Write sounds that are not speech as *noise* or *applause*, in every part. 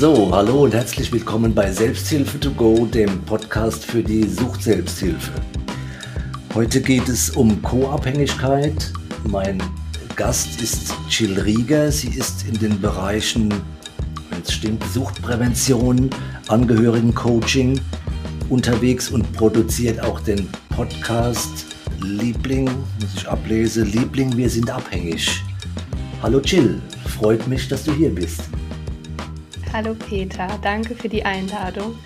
So, hallo und herzlich willkommen bei Selbsthilfe to go, dem Podcast für die Suchtselbsthilfe. Heute geht es um Co-Abhängigkeit. Mein Gast ist Jill Rieger. Sie ist in den Bereichen, wenn es stimmt, Suchtprävention, Angehörigencoaching unterwegs und produziert auch den Podcast Liebling, muss ich ablese, Liebling, wir sind abhängig. Hallo Jill, freut mich, dass du hier bist. Hallo Peter, danke für die Einladung.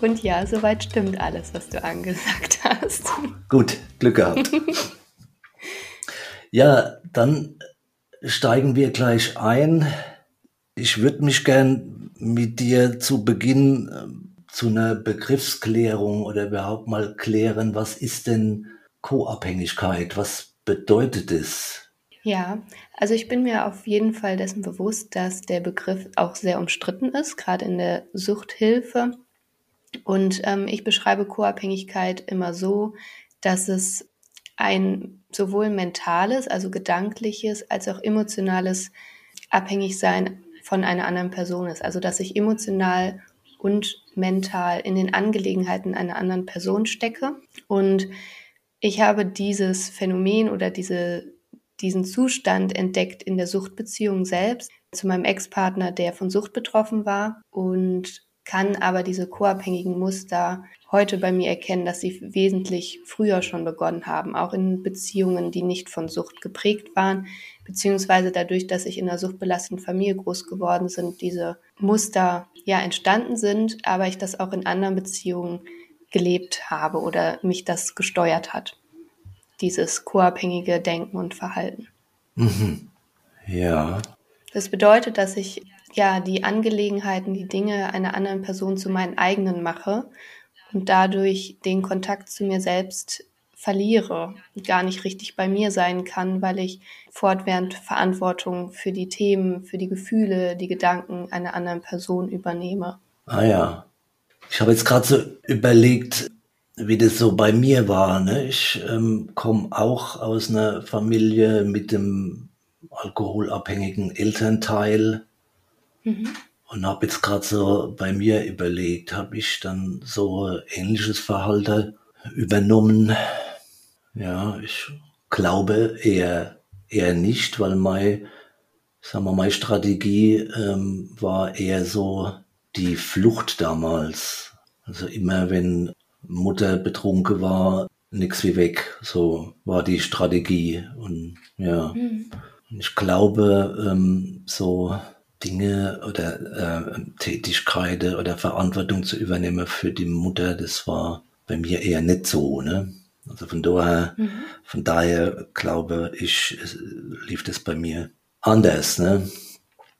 Und ja, soweit stimmt alles, was du angesagt hast. Gut, Glück gehabt. *laughs* ja, dann steigen wir gleich ein. Ich würde mich gern mit dir zu Beginn äh, zu einer Begriffsklärung oder überhaupt mal klären, was ist denn Co-Abhängigkeit? Was bedeutet es? Ja, also ich bin mir auf jeden Fall dessen bewusst, dass der Begriff auch sehr umstritten ist, gerade in der Suchthilfe. Und ähm, ich beschreibe Co-Abhängigkeit immer so, dass es ein sowohl mentales, also gedankliches, als auch emotionales Abhängigsein von einer anderen Person ist. Also dass ich emotional und mental in den Angelegenheiten einer anderen Person stecke. Und ich habe dieses Phänomen oder diese diesen Zustand entdeckt in der Suchtbeziehung selbst zu meinem Ex-Partner, der von Sucht betroffen war und kann aber diese co-abhängigen Muster heute bei mir erkennen, dass sie wesentlich früher schon begonnen haben, auch in Beziehungen, die nicht von Sucht geprägt waren, beziehungsweise dadurch, dass ich in einer suchtbelasteten Familie groß geworden sind, diese Muster ja entstanden sind, aber ich das auch in anderen Beziehungen gelebt habe oder mich das gesteuert hat dieses co-abhängige Denken und Verhalten. Mhm. Ja. Das bedeutet, dass ich ja die Angelegenheiten, die Dinge einer anderen Person zu meinen eigenen mache und dadurch den Kontakt zu mir selbst verliere, gar nicht richtig bei mir sein kann, weil ich fortwährend Verantwortung für die Themen, für die Gefühle, die Gedanken einer anderen Person übernehme. Ah ja. Ich habe jetzt gerade so überlegt, wie das so bei mir war. Ne? Ich ähm, komme auch aus einer Familie mit dem alkoholabhängigen Elternteil mhm. und habe jetzt gerade so bei mir überlegt, habe ich dann so ähnliches Verhalten übernommen? Ja, ich glaube eher eher nicht, weil meine, sagen wir meine Strategie ähm, war eher so die Flucht damals. Also immer wenn Mutter betrunken war, nix wie weg. So war die Strategie. Und ja, mhm. ich glaube, ähm, so Dinge oder äh, Tätigkeiten oder Verantwortung zu übernehmen für die Mutter, das war bei mir eher nicht so. Ne? Also von daher, mhm. von daher glaube ich, lief das bei mir anders. Ne?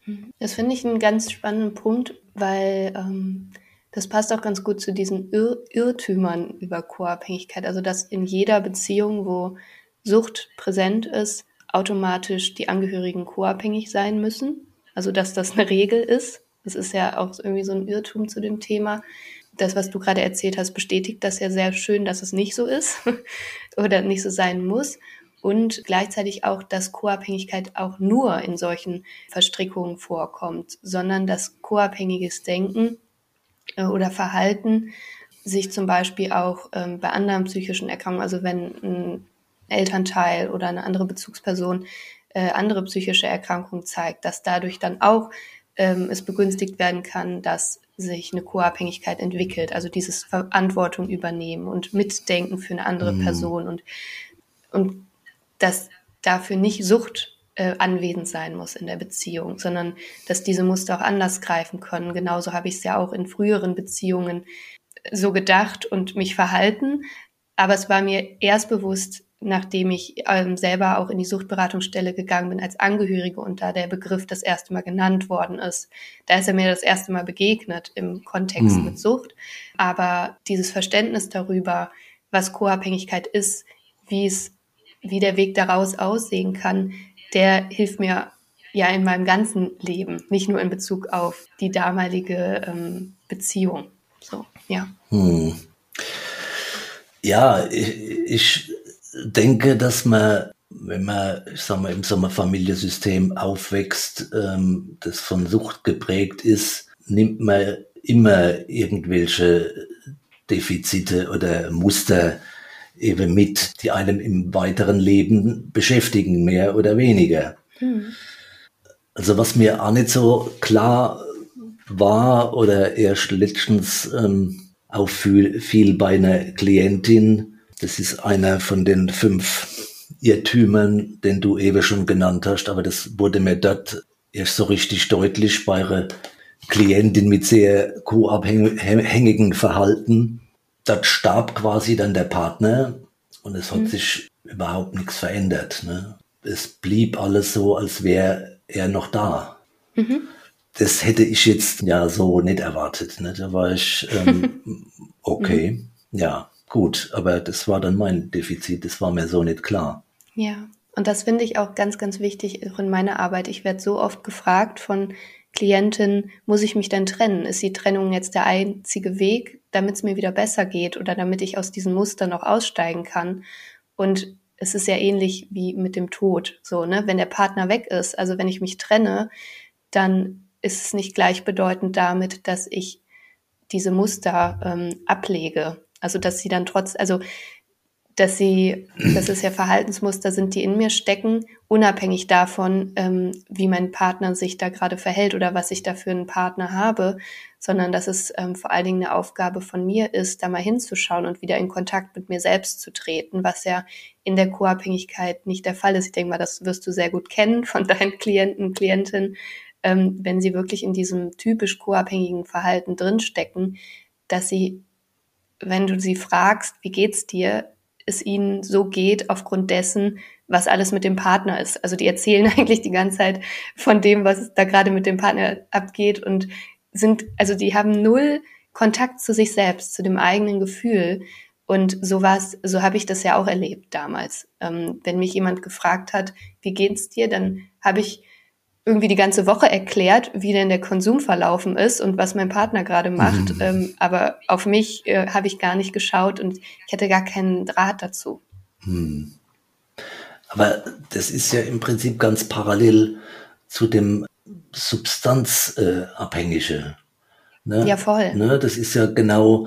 Mhm. Das finde ich einen ganz spannenden Punkt, weil ähm, das passt auch ganz gut zu diesen Irr Irrtümern über Co-Abhängigkeit. Also, dass in jeder Beziehung, wo Sucht präsent ist, automatisch die Angehörigen co-abhängig sein müssen. Also, dass das eine Regel ist. Das ist ja auch irgendwie so ein Irrtum zu dem Thema. Das, was du gerade erzählt hast, bestätigt das ja sehr schön, dass es nicht so ist *laughs* oder nicht so sein muss. Und gleichzeitig auch, dass Co-Abhängigkeit auch nur in solchen Verstrickungen vorkommt, sondern dass co-abhängiges Denken äh, oder Verhalten sich zum Beispiel auch ähm, bei anderen psychischen Erkrankungen, also wenn ein Elternteil oder eine andere Bezugsperson äh, andere psychische Erkrankungen zeigt, dass dadurch dann auch ähm, es begünstigt werden kann, dass sich eine Co-Abhängigkeit entwickelt, also dieses Verantwortung übernehmen und mitdenken für eine andere mhm. Person und, und dass dafür nicht Sucht äh, anwesend sein muss in der Beziehung, sondern dass diese Muster auch anders greifen können. Genauso habe ich es ja auch in früheren Beziehungen so gedacht und mich verhalten. Aber es war mir erst bewusst, nachdem ich ähm, selber auch in die Suchtberatungsstelle gegangen bin als Angehörige und da der Begriff das erste Mal genannt worden ist. Da ist er mir das erste Mal begegnet im Kontext mhm. mit Sucht. Aber dieses Verständnis darüber, was Co-Abhängigkeit ist, wie es, wie der Weg daraus aussehen kann, der hilft mir ja in meinem ganzen Leben, nicht nur in Bezug auf die damalige ähm, Beziehung. So, ja. Hm. Ja, ich, ich denke, dass man, wenn man, ich sag mal, im Sommerfamiliensystem aufwächst, ähm, das von Sucht geprägt ist, nimmt man immer irgendwelche Defizite oder Muster eben mit, die einem im weiteren Leben beschäftigen, mehr oder weniger. Hm. Also was mir auch nicht so klar war oder erst letztens ähm, auffiel bei einer Klientin, das ist einer von den fünf Irrtümern, den du eben schon genannt hast, aber das wurde mir dort erst so richtig deutlich bei einer Klientin mit sehr co-abhängigen Verhalten. Dort starb quasi dann der Partner und es hat mhm. sich überhaupt nichts verändert. Ne? Es blieb alles so, als wäre er noch da. Mhm. Das hätte ich jetzt ja so nicht erwartet. Ne? Da war ich ähm, *laughs* okay, mhm. ja, gut, aber das war dann mein Defizit, das war mir so nicht klar. Ja, und das finde ich auch ganz, ganz wichtig auch in meiner Arbeit. Ich werde so oft gefragt von Klientinnen, muss ich mich denn trennen? Ist die Trennung jetzt der einzige Weg, damit es mir wieder besser geht oder damit ich aus diesem Muster noch aussteigen kann? Und es ist ja ähnlich wie mit dem Tod. So, ne? Wenn der Partner weg ist, also wenn ich mich trenne, dann ist es nicht gleichbedeutend damit, dass ich diese Muster ähm, ablege. Also dass sie dann trotz, also dass sie, dass es ja Verhaltensmuster sind, die in mir stecken, unabhängig davon, ähm, wie mein Partner sich da gerade verhält oder was ich da für einen Partner habe, sondern dass es ähm, vor allen Dingen eine Aufgabe von mir ist, da mal hinzuschauen und wieder in Kontakt mit mir selbst zu treten, was ja in der Co-Abhängigkeit nicht der Fall ist. Ich denke mal, das wirst du sehr gut kennen von deinen Klienten, Klientinnen, ähm, wenn sie wirklich in diesem typisch co-abhängigen Verhalten drinstecken, dass sie, wenn du sie fragst, wie geht's dir, es ihnen so geht aufgrund dessen, was alles mit dem Partner ist. Also die erzählen *laughs* eigentlich die ganze Zeit von dem, was da gerade mit dem Partner abgeht und sind, also die haben null Kontakt zu sich selbst, zu dem eigenen Gefühl. Und so war's, so habe ich das ja auch erlebt damals. Ähm, wenn mich jemand gefragt hat, wie geht's dir, dann habe ich irgendwie die ganze Woche erklärt, wie denn der Konsum verlaufen ist und was mein Partner gerade macht. Mhm. Ähm, aber auf mich äh, habe ich gar nicht geschaut und ich hatte gar keinen Draht dazu. Mhm. Aber das ist ja im Prinzip ganz parallel zu dem Substanzabhängige. Äh, ne? Ja, voll. Ne? Das ist ja genau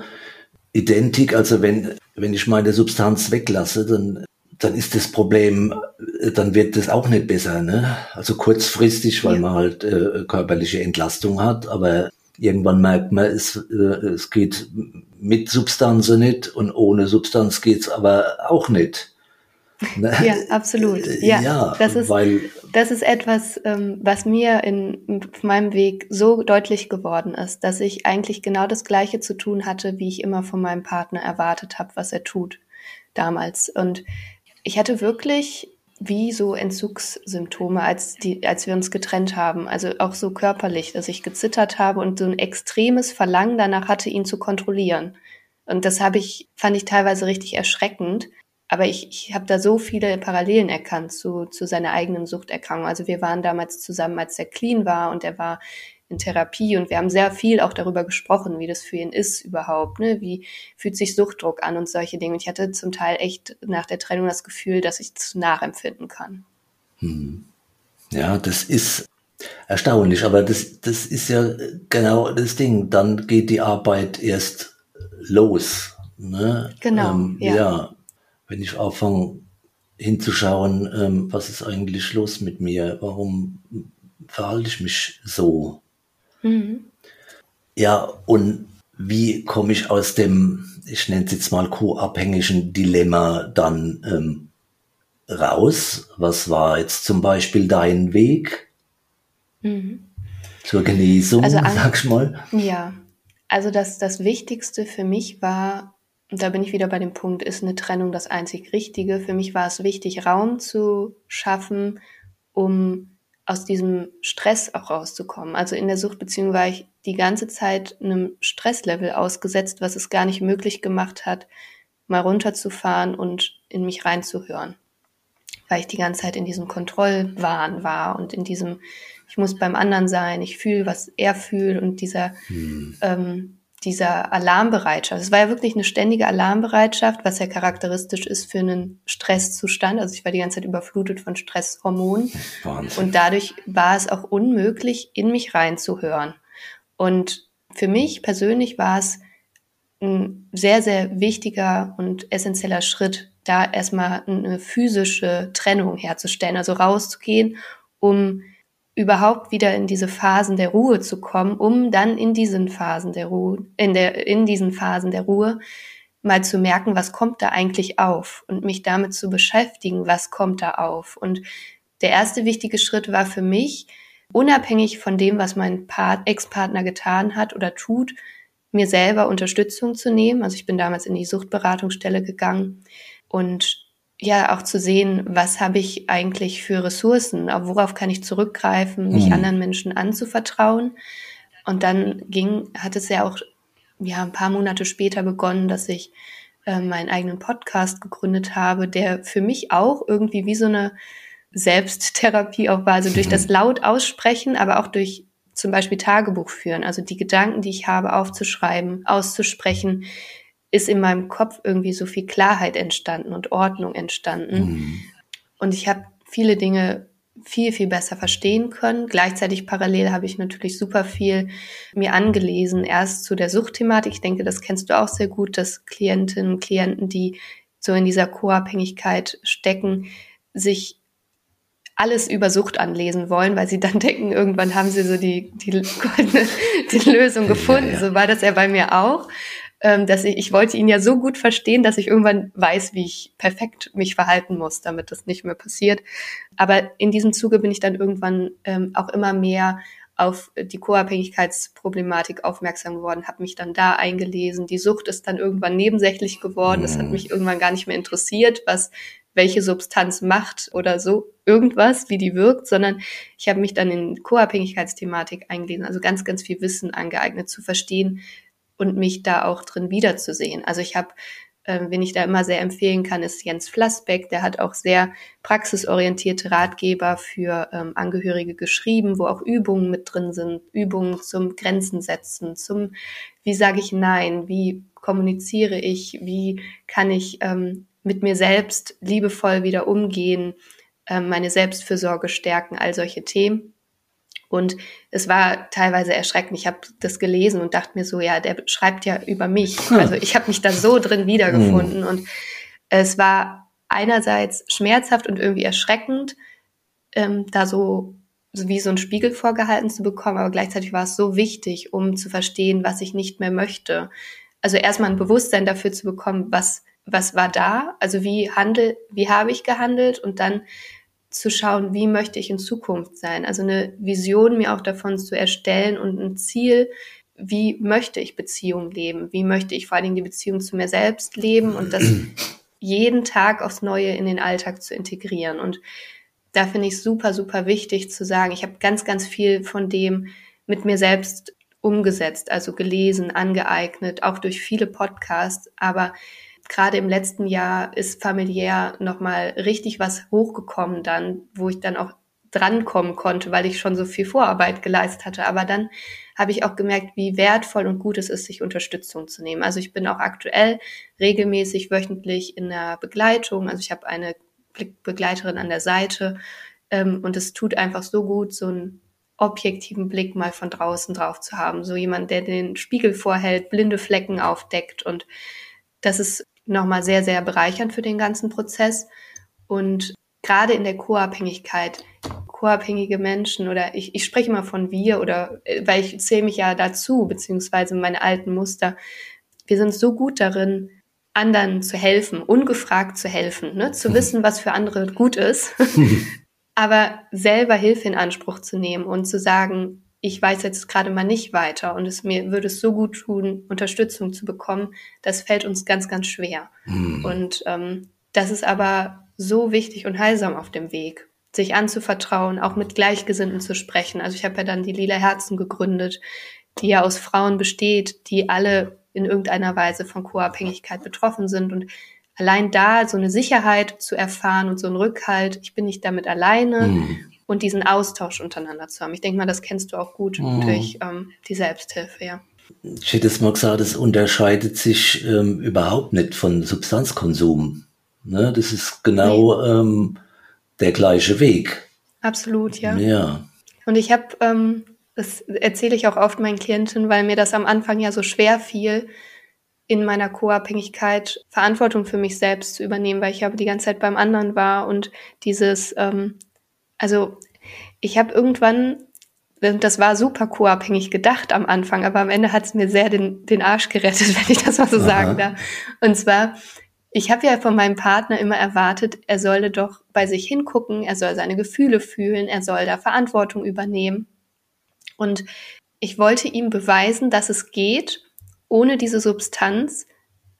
identisch. Also wenn, wenn ich meine Substanz weglasse, dann dann ist das Problem, äh, dann wird das auch nicht besser. Ne? Also kurzfristig, weil man halt äh, körperliche Entlastung hat, aber irgendwann merkt man, es, äh, es geht mit Substanz nicht und ohne Substanz geht's aber auch nicht. *laughs* Ne? Ja, absolut. Äh, ja, ja das ist, weil, das ist etwas, ähm, was mir in, in meinem Weg so deutlich geworden ist, dass ich eigentlich genau das Gleiche zu tun hatte, wie ich immer von meinem Partner erwartet habe, was er tut damals. Und ich hatte wirklich wie so Entzugssymptome, als, die, als wir uns getrennt haben. Also auch so körperlich, dass ich gezittert habe und so ein extremes Verlangen danach hatte, ihn zu kontrollieren. Und das habe ich, fand ich teilweise richtig erschreckend. Aber ich, ich habe da so viele Parallelen erkannt zu, zu seiner eigenen Suchterkrankung. Also wir waren damals zusammen, als er clean war und er war in Therapie und wir haben sehr viel auch darüber gesprochen, wie das für ihn ist überhaupt, ne? wie fühlt sich Suchtdruck an und solche Dinge. Und ich hatte zum Teil echt nach der Trennung das Gefühl, dass ich es nachempfinden kann. Hm. Ja, das ist erstaunlich, aber das, das ist ja genau das Ding. Dann geht die Arbeit erst los. Ne? Genau. Ähm, ja. ja. wenn ich anfange hinzuschauen, ähm, was ist eigentlich los mit mir? Warum verhalte ich mich so? Mhm. Ja, und wie komme ich aus dem, ich nenne es jetzt mal co-abhängigen Dilemma dann ähm, raus? Was war jetzt zum Beispiel dein Weg mhm. zur Genesung, also, sag ich mal? Ja, also das, das Wichtigste für mich war, und da bin ich wieder bei dem Punkt, ist eine Trennung das einzig Richtige. Für mich war es wichtig, Raum zu schaffen, um aus diesem Stress auch rauszukommen. Also in der Suchtbeziehung war ich die ganze Zeit einem Stresslevel ausgesetzt, was es gar nicht möglich gemacht hat, mal runterzufahren und in mich reinzuhören. Weil ich die ganze Zeit in diesem Kontrollwahn war und in diesem, ich muss beim anderen sein, ich fühle, was er fühlt und dieser hm. ähm, dieser Alarmbereitschaft. Es war ja wirklich eine ständige Alarmbereitschaft, was ja charakteristisch ist für einen Stresszustand. Also ich war die ganze Zeit überflutet von Stresshormonen. Wahnsinn. Und dadurch war es auch unmöglich, in mich reinzuhören. Und für mich persönlich war es ein sehr, sehr wichtiger und essentieller Schritt, da erstmal eine physische Trennung herzustellen, also rauszugehen, um überhaupt wieder in diese Phasen der Ruhe zu kommen, um dann in diesen Phasen der Ruhe, in der, in diesen Phasen der Ruhe mal zu merken, was kommt da eigentlich auf und mich damit zu beschäftigen, was kommt da auf. Und der erste wichtige Schritt war für mich, unabhängig von dem, was mein Ex-Partner getan hat oder tut, mir selber Unterstützung zu nehmen. Also ich bin damals in die Suchtberatungsstelle gegangen und ja auch zu sehen, was habe ich eigentlich für Ressourcen, worauf kann ich zurückgreifen, mich mhm. anderen Menschen anzuvertrauen. Und dann ging, hat es ja auch ja ein paar Monate später begonnen, dass ich äh, meinen eigenen Podcast gegründet habe, der für mich auch irgendwie wie so eine Selbsttherapie auch war, also durch das laut aussprechen, aber auch durch zum Beispiel Tagebuch führen, also die Gedanken, die ich habe, aufzuschreiben, auszusprechen, ist in meinem Kopf irgendwie so viel Klarheit entstanden und Ordnung entstanden. Mhm. Und ich habe viele Dinge viel, viel besser verstehen können. Gleichzeitig parallel habe ich natürlich super viel mir angelesen, erst zu der Suchtthematik. Ich denke, das kennst du auch sehr gut, dass Klientinnen und Klienten, die so in dieser Co-Abhängigkeit stecken, sich alles über Sucht anlesen wollen, weil sie dann *laughs* denken, irgendwann haben sie so die, die die Lösung gefunden. Ja, ja. So war das ja bei mir auch ähm, dass ich, ich wollte ihn ja so gut verstehen, dass ich irgendwann weiß, wie ich perfekt mich verhalten muss, damit das nicht mehr passiert. Aber in diesem Zuge bin ich dann irgendwann ähm, auch immer mehr auf die Co-Abhängigkeitsproblematik aufmerksam geworden, habe mich dann da eingelesen. Die Sucht ist dann irgendwann nebensächlich geworden. Es hat mhm. mich irgendwann gar nicht mehr interessiert, was welche Substanz macht oder so irgendwas, wie die wirkt, sondern ich habe mich dann in Co-Abhängigkeitsthematik eingelesen, also ganz, ganz viel Wissen angeeignet, zu verstehen, und mich da auch drin wiederzusehen. Also ich habe, äh, wen ich da immer sehr empfehlen kann, ist Jens Flassbeck. Der hat auch sehr praxisorientierte Ratgeber für ähm, Angehörige geschrieben, wo auch Übungen mit drin sind. Übungen zum Grenzen setzen, zum, wie sage ich Nein, wie kommuniziere ich, wie kann ich ähm, mit mir selbst liebevoll wieder umgehen, äh, meine Selbstfürsorge stärken, all solche Themen. Und es war teilweise erschreckend. Ich habe das gelesen und dachte mir so, ja, der schreibt ja über mich. Also ich habe mich da so drin wiedergefunden. Mhm. Und es war einerseits schmerzhaft und irgendwie erschreckend, ähm, da so, so wie so ein Spiegel vorgehalten zu bekommen, aber gleichzeitig war es so wichtig, um zu verstehen, was ich nicht mehr möchte. Also erstmal ein Bewusstsein dafür zu bekommen, was, was war da, also wie handel, wie habe ich gehandelt und dann zu schauen, wie möchte ich in Zukunft sein. Also eine Vision mir auch davon zu erstellen und ein Ziel, wie möchte ich Beziehung leben? Wie möchte ich vor allen Dingen die Beziehung zu mir selbst leben und das *clears throat* jeden Tag aufs Neue in den Alltag zu integrieren. Und da finde ich super, super wichtig zu sagen, ich habe ganz, ganz viel von dem mit mir selbst umgesetzt, also gelesen, angeeignet, auch durch viele Podcasts, aber gerade im letzten Jahr ist familiär nochmal richtig was hochgekommen dann, wo ich dann auch drankommen konnte, weil ich schon so viel Vorarbeit geleistet hatte. Aber dann habe ich auch gemerkt, wie wertvoll und gut es ist, sich Unterstützung zu nehmen. Also ich bin auch aktuell regelmäßig wöchentlich in der Begleitung. Also ich habe eine Begleiterin an der Seite ähm, und es tut einfach so gut, so einen objektiven Blick mal von draußen drauf zu haben. So jemand, der den Spiegel vorhält, blinde Flecken aufdeckt und das ist nochmal sehr, sehr bereichernd für den ganzen Prozess. Und gerade in der Co-Abhängigkeit, co-abhängige Menschen oder ich, ich spreche immer von wir oder äh, weil ich zähle mich ja dazu, beziehungsweise meine alten Muster. Wir sind so gut darin, anderen zu helfen, ungefragt zu helfen, ne? zu wissen, was für andere gut ist, *laughs* aber selber Hilfe in Anspruch zu nehmen und zu sagen, ich weiß jetzt gerade mal nicht weiter und es mir würde es so gut tun, Unterstützung zu bekommen, das fällt uns ganz, ganz schwer. Mhm. Und ähm, das ist aber so wichtig und heilsam auf dem Weg, sich anzuvertrauen, auch mit Gleichgesinnten zu sprechen. Also ich habe ja dann die Lila Herzen gegründet, die ja aus Frauen besteht, die alle in irgendeiner Weise von Co-Abhängigkeit betroffen sind und allein da so eine Sicherheit zu erfahren und so ein Rückhalt, ich bin nicht damit alleine mhm und diesen Austausch untereinander zu haben. Ich denke mal, das kennst du auch gut mhm. durch ähm, die Selbsthilfe, ja. Ich hätte es mal gesagt, es unterscheidet sich ähm, überhaupt nicht von Substanzkonsum. Ne? Das ist genau nee. ähm, der gleiche Weg. Absolut, ja. Ja. Und ich habe ähm, Das erzähle ich auch oft meinen Klienten, weil mir das am Anfang ja so schwer fiel, in meiner Co-Abhängigkeit Verantwortung für mich selbst zu übernehmen, weil ich aber die ganze Zeit beim anderen war und dieses, ähm, also ich habe irgendwann, das war super co-abhängig gedacht am Anfang, aber am Ende hat es mir sehr den, den Arsch gerettet, *laughs* wenn ich das mal so Aha. sagen darf. Und zwar, ich habe ja von meinem Partner immer erwartet, er solle doch bei sich hingucken, er soll seine Gefühle fühlen, er soll da Verantwortung übernehmen. Und ich wollte ihm beweisen, dass es geht ohne diese Substanz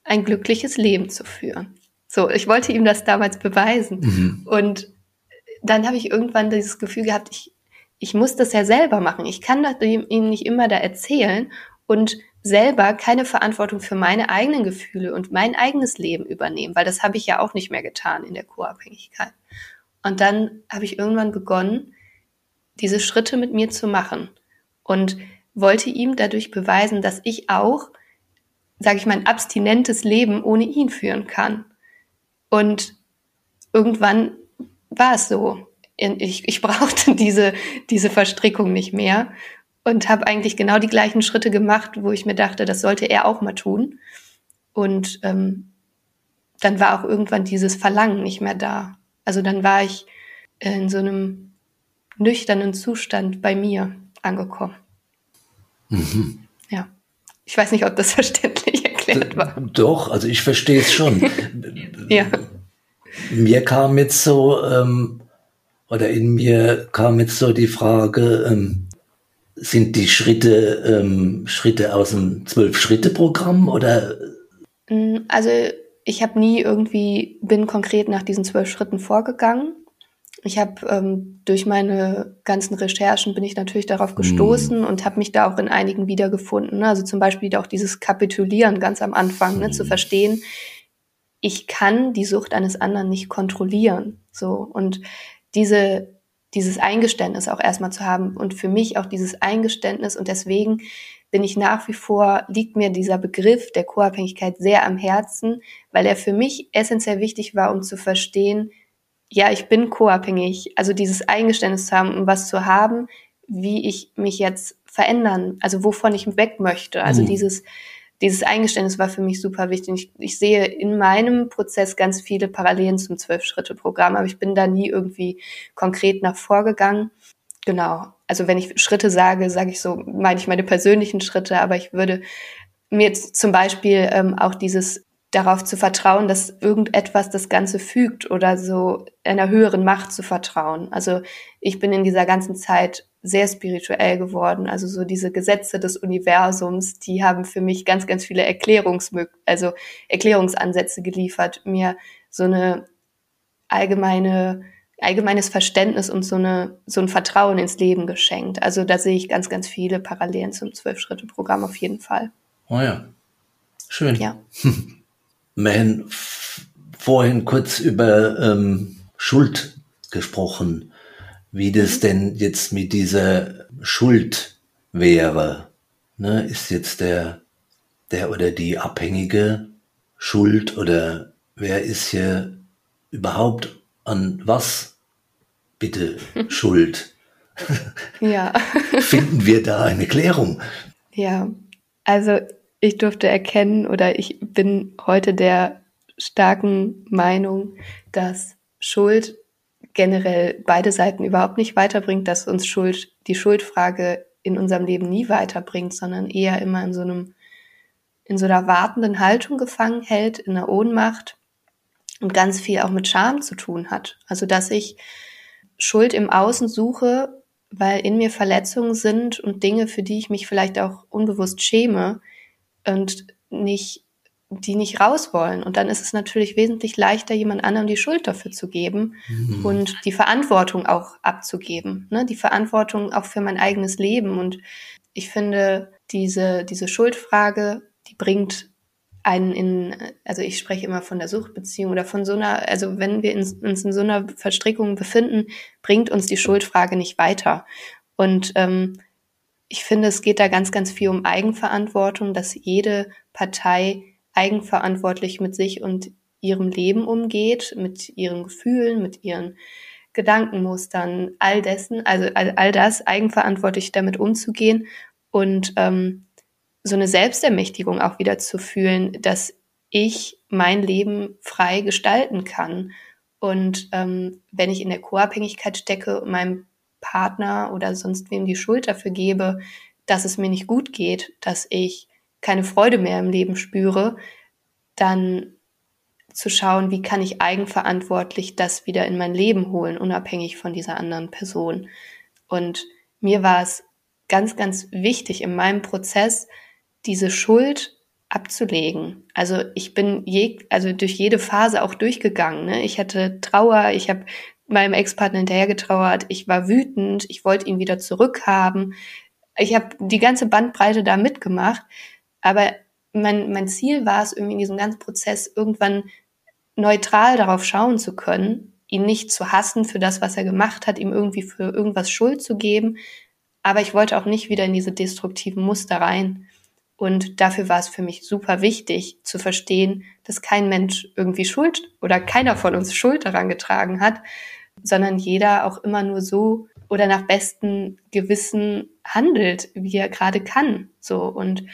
ein glückliches Leben zu führen. So, ich wollte ihm das damals beweisen. Mhm. Und dann habe ich irgendwann dieses Gefühl gehabt, ich, ich muss das ja selber machen. Ich kann das ihm nicht immer da erzählen und selber keine Verantwortung für meine eigenen Gefühle und mein eigenes Leben übernehmen, weil das habe ich ja auch nicht mehr getan in der Co-Abhängigkeit. Und dann habe ich irgendwann begonnen, diese Schritte mit mir zu machen und wollte ihm dadurch beweisen, dass ich auch sage ich mal, ein abstinentes Leben ohne ihn führen kann. Und irgendwann war es so. Ich, ich *laughs* brauchte diese, diese Verstrickung nicht mehr und habe eigentlich genau die gleichen Schritte gemacht, wo ich mir dachte, das sollte er auch mal tun. Und ähm, dann war auch irgendwann dieses Verlangen nicht mehr da. Also dann war ich in so einem nüchternen Zustand bei mir angekommen. Mhm. Ja. Ich weiß nicht, ob das *laughs* verständlich erklärt war. Doch, also ich verstehe es schon. *laughs* ja. Mir kam jetzt so, ähm, oder in mir kam jetzt so die Frage, ähm, sind die Schritte ähm, Schritte aus dem Zwölf-Schritte-Programm oder? Mm, also ich habe nie irgendwie, bin konkret nach diesen zwölf Schritten vorgegangen. Ich habe ähm, durch meine ganzen Recherchen bin ich natürlich darauf gestoßen mm. und habe mich da auch in einigen wiedergefunden. Ne? Also zum Beispiel auch dieses Kapitulieren ganz am Anfang, ne? zu mhm. verstehen, ich kann die Sucht eines anderen nicht kontrollieren. So und diese dieses Eingeständnis auch erstmal zu haben und für mich auch dieses Eingeständnis und deswegen bin ich nach wie vor, liegt mir dieser Begriff der Co-Abhängigkeit sehr am Herzen, weil er für mich essentiell wichtig war, um zu verstehen, ja, ich bin co-abhängig. Also dieses Eingeständnis zu haben, um was zu haben, wie ich mich jetzt verändern, also wovon ich weg möchte. Also mhm. dieses, dieses Eingeständnis war für mich super wichtig. Ich, ich sehe in meinem Prozess ganz viele Parallelen zum Zwölf-Schritte-Programm, aber ich bin da nie irgendwie konkret nach vorgegangen. Genau. Also wenn ich Schritte sage, sage ich so, meine ich meine persönlichen Schritte, aber ich würde mir zum Beispiel ähm, auch dieses darauf zu vertrauen, dass irgendetwas das Ganze fügt oder so einer höheren Macht zu vertrauen. Also ich bin in dieser ganzen Zeit sehr spirituell geworden. Also so diese Gesetze des Universums, die haben für mich ganz, ganz viele Erklärungsmög also Erklärungsansätze geliefert, mir so eine allgemeine allgemeines Verständnis und so eine so ein Vertrauen ins Leben geschenkt. Also da sehe ich ganz, ganz viele Parallelen zum Zwölf-Schritte-Programm auf jeden Fall. Oh ja. Schön. Ja. *laughs* Haben vorhin kurz über ähm, Schuld gesprochen, wie das mhm. denn jetzt mit dieser Schuld wäre. Ne? Ist jetzt der, der oder die Abhängige schuld oder wer ist hier überhaupt an was bitte *laughs* schuld? Ja. *laughs* Finden wir da eine Klärung? Ja, also ich durfte erkennen oder ich bin heute der starken Meinung, dass Schuld generell beide Seiten überhaupt nicht weiterbringt, dass uns Schuld, die Schuldfrage in unserem Leben nie weiterbringt, sondern eher immer in so einem, in so einer wartenden Haltung gefangen hält, in einer Ohnmacht und ganz viel auch mit Scham zu tun hat. Also, dass ich Schuld im Außen suche, weil in mir Verletzungen sind und Dinge, für die ich mich vielleicht auch unbewusst schäme, und nicht, die nicht raus wollen. Und dann ist es natürlich wesentlich leichter, jemand anderem die Schuld dafür zu geben mhm. und die Verantwortung auch abzugeben. Ne? Die Verantwortung auch für mein eigenes Leben. Und ich finde, diese, diese Schuldfrage, die bringt einen in, also ich spreche immer von der Suchtbeziehung oder von so einer, also wenn wir uns in so einer Verstrickung befinden, bringt uns die Schuldfrage nicht weiter. Und ähm, ich finde, es geht da ganz, ganz viel um Eigenverantwortung, dass jede Partei eigenverantwortlich mit sich und ihrem Leben umgeht, mit ihren Gefühlen, mit ihren Gedankenmustern, all dessen, also all, all das eigenverantwortlich damit umzugehen und ähm, so eine Selbstermächtigung auch wieder zu fühlen, dass ich mein Leben frei gestalten kann. Und ähm, wenn ich in der Co-Abhängigkeit stecke meinem Partner oder sonst wem die Schuld dafür gebe, dass es mir nicht gut geht, dass ich keine Freude mehr im Leben spüre, dann zu schauen, wie kann ich eigenverantwortlich das wieder in mein Leben holen, unabhängig von dieser anderen Person. Und mir war es ganz, ganz wichtig in meinem Prozess, diese Schuld abzulegen. Also ich bin je, also durch jede Phase auch durchgegangen. Ne? Ich hatte Trauer, ich habe meinem Ex-Partner hinterhergetrauert, ich war wütend, ich wollte ihn wieder zurückhaben. Ich habe die ganze Bandbreite da mitgemacht, aber mein, mein Ziel war es, irgendwie in diesem ganzen Prozess irgendwann neutral darauf schauen zu können, ihn nicht zu hassen für das, was er gemacht hat, ihm irgendwie für irgendwas Schuld zu geben. Aber ich wollte auch nicht wieder in diese destruktiven Muster rein. Und dafür war es für mich super wichtig zu verstehen, dass kein Mensch irgendwie Schuld oder keiner von uns Schuld daran getragen hat, sondern jeder auch immer nur so oder nach bestem Gewissen handelt, wie er gerade kann. So und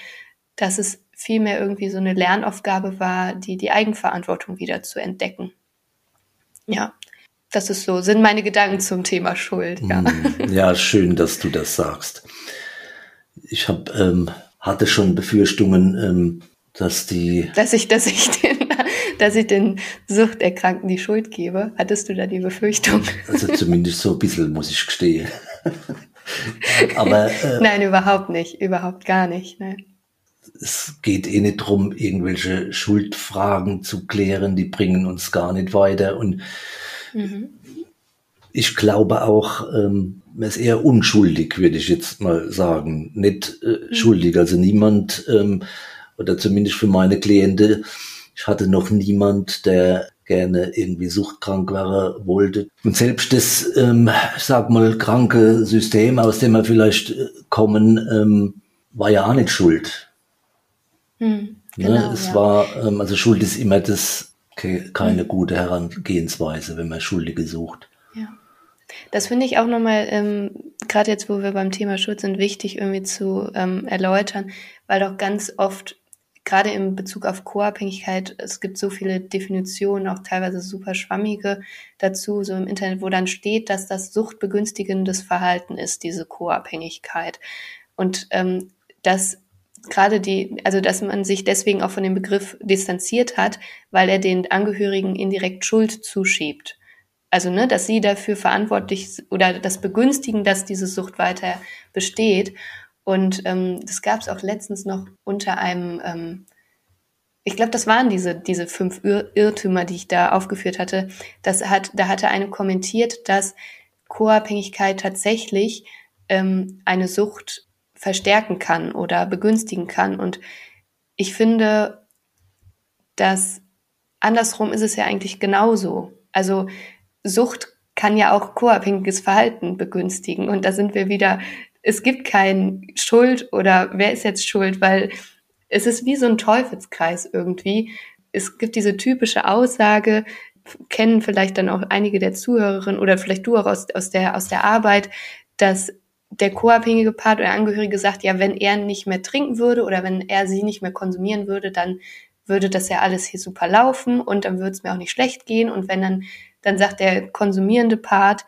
dass es vielmehr irgendwie so eine Lernaufgabe war, die die Eigenverantwortung wieder zu entdecken. Ja, das ist so, sind meine Gedanken zum Thema Schuld. Ja, hm. ja schön, dass du das sagst. Ich habe ähm, hatte schon Befürchtungen, ähm, dass die. Dass ich, dass ich den, *laughs* dass ich den Suchterkrankten die Schuld gebe. Hattest du da die Befürchtung? Also zumindest so ein bisschen, muss ich gestehen. *laughs* Aber. Äh, Nein, überhaupt nicht. Überhaupt gar nicht. Nein. Es geht eh nicht drum, irgendwelche Schuldfragen zu klären, die bringen uns gar nicht weiter. Und mhm. ich glaube auch, ähm, man ist eher unschuldig, würde ich jetzt mal sagen. Nicht äh, mhm. schuldig. Also niemand, ähm, oder zumindest für meine Kliente, ich hatte noch niemand, der gerne irgendwie suchtkrank wäre, wollte. Und selbst das, ähm, ich sag mal, kranke System, aus dem wir vielleicht äh, kommen, ähm, war ja auch nicht schuld. Hm, ne? genau, ne? Es ja. war, ähm, also Schuld ist immer das keine hm. gute Herangehensweise, wenn man Schuldige sucht. Das finde ich auch nochmal, ähm, gerade jetzt, wo wir beim Thema Schuld sind, wichtig irgendwie zu ähm, erläutern, weil doch ganz oft, gerade in Bezug auf Co-Abhängigkeit, es gibt so viele Definitionen, auch teilweise super schwammige dazu, so im Internet, wo dann steht, dass das suchtbegünstigendes Verhalten ist, diese Co-Abhängigkeit. Und ähm, dass gerade die, also dass man sich deswegen auch von dem Begriff distanziert hat, weil er den Angehörigen indirekt Schuld zuschiebt. Also, ne, dass sie dafür verantwortlich oder das begünstigen, dass diese Sucht weiter besteht. Und ähm, das gab es auch letztens noch unter einem, ähm, ich glaube, das waren diese, diese fünf Ir Irrtümer, die ich da aufgeführt hatte. Das hat, da hatte eine kommentiert, dass Co-Abhängigkeit tatsächlich ähm, eine Sucht verstärken kann oder begünstigen kann. Und ich finde, dass andersrum ist es ja eigentlich genauso. Also Sucht kann ja auch co-abhängiges Verhalten begünstigen. Und da sind wir wieder, es gibt kein Schuld oder wer ist jetzt schuld, weil es ist wie so ein Teufelskreis irgendwie. Es gibt diese typische Aussage, kennen vielleicht dann auch einige der Zuhörerinnen oder vielleicht du auch aus, aus, der, aus der Arbeit, dass der co-abhängige Part oder Angehörige sagt, ja, wenn er nicht mehr trinken würde oder wenn er sie nicht mehr konsumieren würde, dann würde das ja alles hier super laufen und dann würde es mir auch nicht schlecht gehen. Und wenn dann dann sagt der konsumierende Part,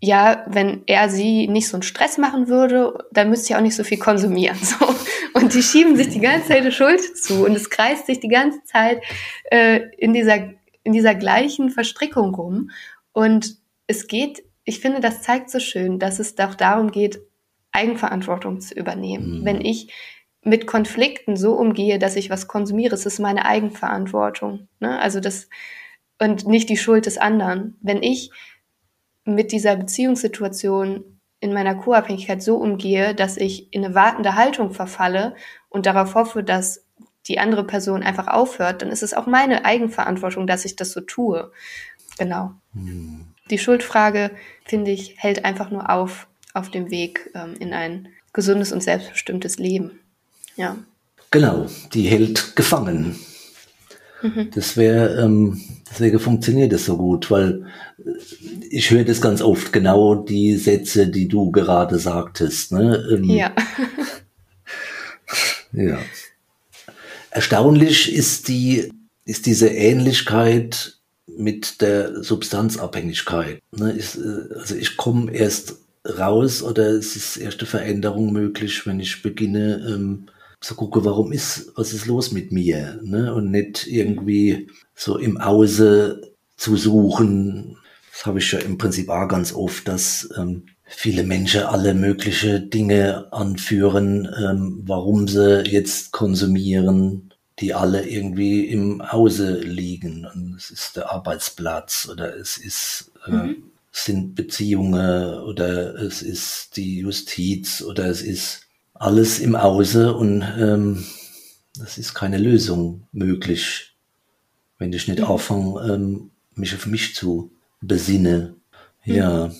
ja, wenn er sie nicht so einen Stress machen würde, dann müsste ich auch nicht so viel konsumieren. *laughs* So. Und die schieben sich die ganze Zeit die Schuld zu und es kreist sich die ganze Zeit äh, in, dieser, in dieser gleichen Verstrickung rum. Und es geht, ich finde, das zeigt so schön, dass es doch darum geht, Eigenverantwortung zu übernehmen. Mhm. Wenn ich mit Konflikten so umgehe, dass ich was konsumiere, es ist meine Eigenverantwortung. Ne? Also das und nicht die Schuld des anderen. Wenn ich mit dieser Beziehungssituation in meiner Co-Abhängigkeit so umgehe, dass ich in eine wartende Haltung verfalle und darauf hoffe, dass die andere Person einfach aufhört, dann ist es auch meine Eigenverantwortung, dass ich das so tue. Genau. Mhm. Die Schuldfrage, finde ich, hält einfach nur auf auf dem Weg ähm, in ein gesundes und selbstbestimmtes Leben. Ja. Genau, die hält gefangen. Mhm. Das wäre, ähm, deswegen funktioniert das so gut, weil äh, ich höre das ganz oft, genau die Sätze, die du gerade sagtest. Ne? Ähm, ja. *laughs* ja. Erstaunlich ist die, ist diese Ähnlichkeit mit der Substanzabhängigkeit. Ne? Äh, also ich komme erst raus oder es ist erste Veränderung möglich, wenn ich beginne, ähm, zu gucken, warum ist, was ist los mit mir, ne? Und nicht irgendwie so im Außen zu suchen. Das habe ich ja im Prinzip auch ganz oft, dass ähm, viele Menschen alle mögliche Dinge anführen, ähm, warum sie jetzt konsumieren, die alle irgendwie im Hause liegen. Und es ist der Arbeitsplatz oder es ist äh, mhm. sind Beziehungen oder es ist die Justiz oder es ist alles im Außen und ähm, das ist keine Lösung möglich, wenn ich nicht mhm. anfange, ähm, mich auf mich zu besinnen. Mhm. Ja,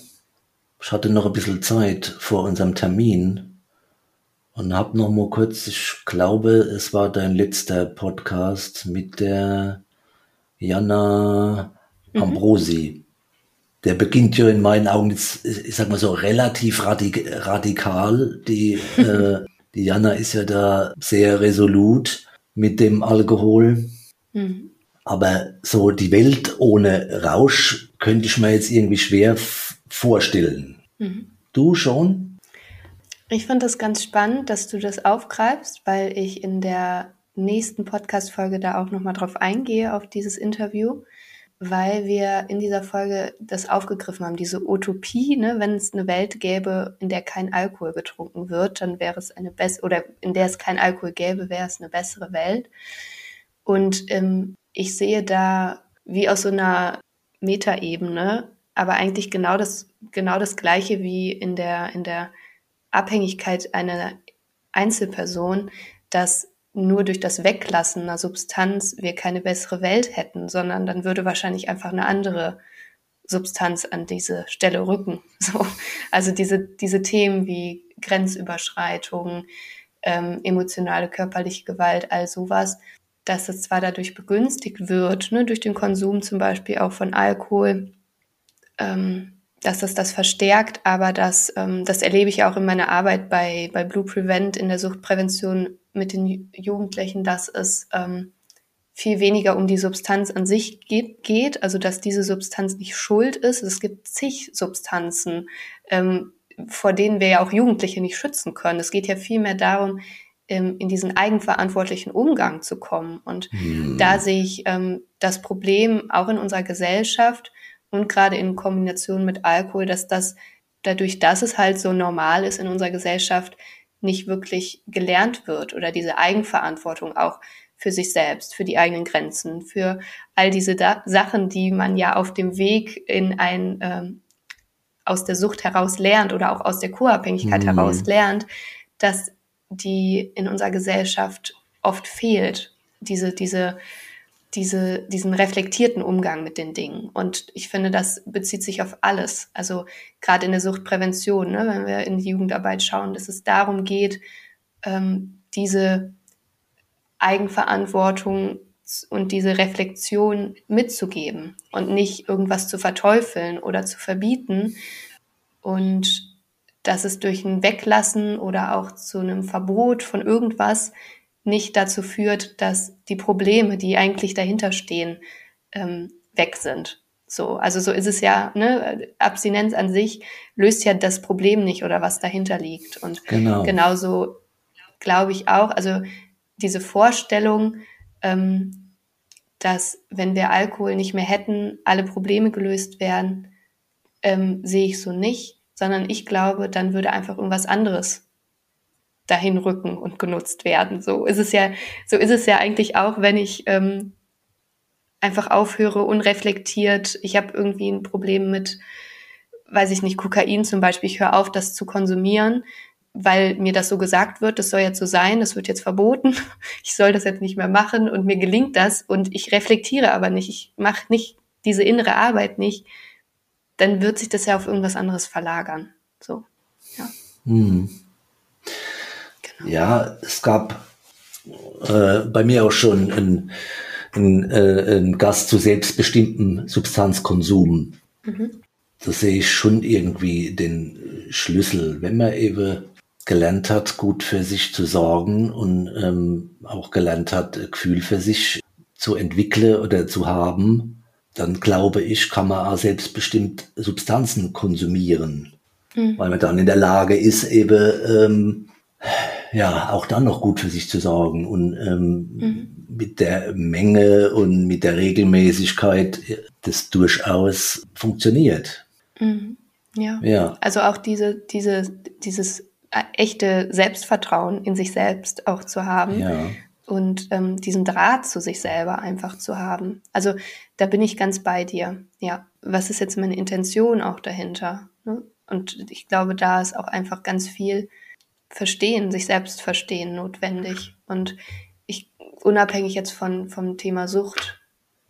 ich hatte noch ein bisschen Zeit vor unserem Termin und habe noch mal kurz, ich glaube, es war dein letzter Podcast mit der Jana mhm. Ambrosi. Der beginnt ja in meinen Augen jetzt, ich sag mal so, relativ radik radikal. Die, *laughs* äh, die Jana ist ja da sehr resolut mit dem Alkohol. Mhm. Aber so die Welt ohne Rausch könnte ich mir jetzt irgendwie schwer vorstellen. Mhm. Du schon? Ich fand das ganz spannend, dass du das aufgreifst, weil ich in der nächsten Podcast-Folge da auch nochmal drauf eingehe, auf dieses Interview, weil wir in dieser Folge das aufgegriffen haben, diese Utopie, ne, wenn es eine Welt gäbe, in der kein Alkohol getrunken wird, dann wäre es eine bessere, oder in der es kein Alkohol gäbe, wäre es eine bessere Welt. Und ähm, ich sehe da wie aus so einer Metaebene, aber eigentlich genau das, genau das Gleiche wie in der, in der Abhängigkeit einer Einzelperson, dass nur durch das Weglassen einer Substanz wir keine bessere Welt hätten, sondern dann würde wahrscheinlich einfach eine andere Substanz an diese Stelle rücken. *laughs* So, also diese, diese Themen wie Grenzüberschreitung, ähm, emotionale, körperliche Gewalt, all sowas, dass es zwar dadurch begünstigt wird, ne, durch den Konsum zum Beispiel auch von Alkohol, ähm, dass das das verstärkt, aber das, ähm, das erlebe ich auch in meiner Arbeit bei, bei Blue Prevent in der Suchtprävention mit den Jugendlichen, dass es ähm, viel weniger um die Substanz an sich geht, also dass diese Substanz nicht schuld ist. Es gibt zig Substanzen, ähm, vor denen wir ja auch Jugendliche nicht schützen können. Es geht ja vielmehr darum, ähm, in diesen eigenverantwortlichen Umgang zu kommen. Und hm. da sehe ich ähm, das Problem auch in unserer Gesellschaft, und gerade in Kombination mit Alkohol, dass das dadurch, dass es halt so normal ist in unserer Gesellschaft, nicht wirklich gelernt wird oder diese Eigenverantwortung auch für sich selbst, für die eigenen Grenzen, für all diese da Sachen, die man ja auf dem Weg in ein ähm, aus der Sucht heraus lernt oder auch aus der Co-Abhängigkeit mhm. heraus lernt, dass die in unserer Gesellschaft oft fehlt. Diese, diese diese, diesen reflektierten Umgang mit den Dingen. Und ich finde, das bezieht sich auf alles. Also gerade in der Suchtprävention, ne, wenn wir in die Jugendarbeit schauen, dass es darum geht, ähm, diese Eigenverantwortung und diese Reflexion mitzugeben und nicht irgendwas zu verteufeln oder zu verbieten. Und dass es durch ein Weglassen oder auch zu einem Verbot von irgendwas nicht dazu führt, dass die Probleme, die eigentlich dahinter stehen, ähm, weg sind. So, also so ist es ja, ne? Abstinenz an sich löst ja das Problem nicht oder was dahinter liegt. Und genau. genauso glaube ich auch, also diese Vorstellung, ähm, dass wenn wir Alkohol nicht mehr hätten, alle Probleme gelöst werden, ähm, sehe ich so nicht, sondern ich glaube, dann würde einfach irgendwas anderes dahin rücken und genutzt werden. So ist es ja, so ist es ja eigentlich auch, wenn ich ähm, einfach aufhöre, unreflektiert. Ich habe irgendwie ein Problem mit, weiß ich nicht, Kokain zum Beispiel. Ich höre auf, das zu konsumieren, weil mir das so gesagt wird, das soll jetzt so sein, das wird jetzt verboten, *laughs* ich soll das jetzt nicht mehr machen und mir gelingt das und ich reflektiere aber nicht, ich mache nicht diese innere Arbeit nicht, dann wird sich das ja auf irgendwas anderes verlagern. So, ja. Hm. Ja, es gab äh, bei mir auch schon ein, ein, äh, ein Gast zu selbstbestimmtem Substanzkonsum. Mhm. Da sehe ich schon irgendwie den Schlüssel, wenn man eben gelernt hat, gut für sich zu sorgen und ähm, auch gelernt hat, Gefühl für sich zu entwickeln oder zu haben, dann glaube ich, kann man auch selbstbestimmt Substanzen konsumieren, mhm. weil man dann in der Lage ist, eben ähm, ja auch dann noch gut für sich zu sorgen und ähm, mhm. mit der Menge und mit der Regelmäßigkeit das durchaus funktioniert. Mhm. Ja. ja. Also auch diese, diese, dieses echte Selbstvertrauen in sich selbst auch zu haben. Ja. Und ähm, diesen Draht zu sich selber einfach zu haben. Also da bin ich ganz bei dir. Ja, was ist jetzt meine Intention auch dahinter? Ne? Und ich glaube, da ist auch einfach ganz viel Verstehen, sich selbst verstehen notwendig. Und ich, unabhängig jetzt von, vom Thema Sucht,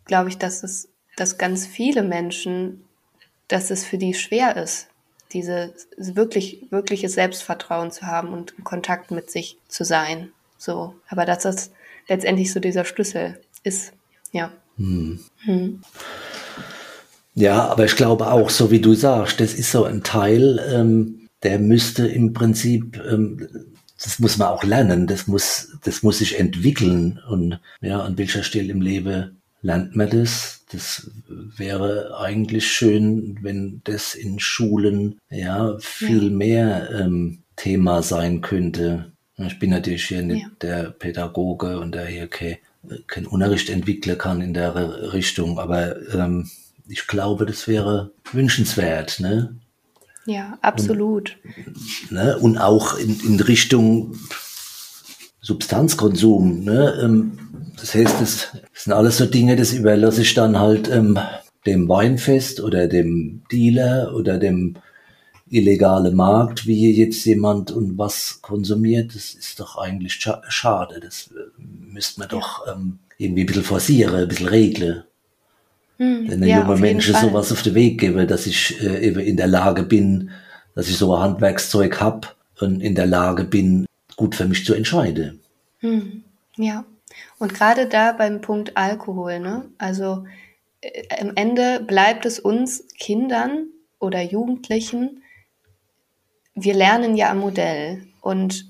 glaube ich, dass es, dass ganz viele Menschen, dass es für die schwer ist, diese wirklich, wirkliches Selbstvertrauen zu haben und in Kontakt mit sich zu sein. So. Aber dass das letztendlich so dieser Schlüssel ist. Ja. Hm. Hm. Ja, aber ich glaube auch, so wie du sagst, das ist so ein Teil, ähm, der müsste im Prinzip, ähm, das muss man auch lernen, das muss, das muss sich entwickeln und ja, an welcher Stelle im Leben lernt man das. Das wäre eigentlich schön, wenn das in Schulen ja viel mehr ähm, Thema sein könnte. Ich bin natürlich hier nicht ja. der Pädagoge und der hier kein, kein Unterricht entwickeln kann in der Richtung, aber ähm, ich glaube, das wäre wünschenswert, ne? Ja, absolut. Und, ne? und auch in, in Richtung Substanzkonsum. Ne? Ähm, das heißt, das sind alles so Dinge, das überlasse ich dann halt ähm, dem Weinfest oder dem Dealer oder dem illegale Markt, wie jetzt jemand und was konsumiert, das ist doch eigentlich scha schade. Das äh, müsste man doch ähm, irgendwie ein bisschen forcieren, ein bisschen regeln. Hm, Denn ein ja, junger Mensch sowas auf den Weg gebe, dass ich äh, eben in der Lage bin, dass ich so ein Handwerkszeug hab und in der Lage bin, gut für mich zu entscheiden. Hm, ja. Und gerade da beim Punkt Alkohol, ne? Also äh, am Ende bleibt es uns Kindern oder Jugendlichen, wir lernen ja am Modell und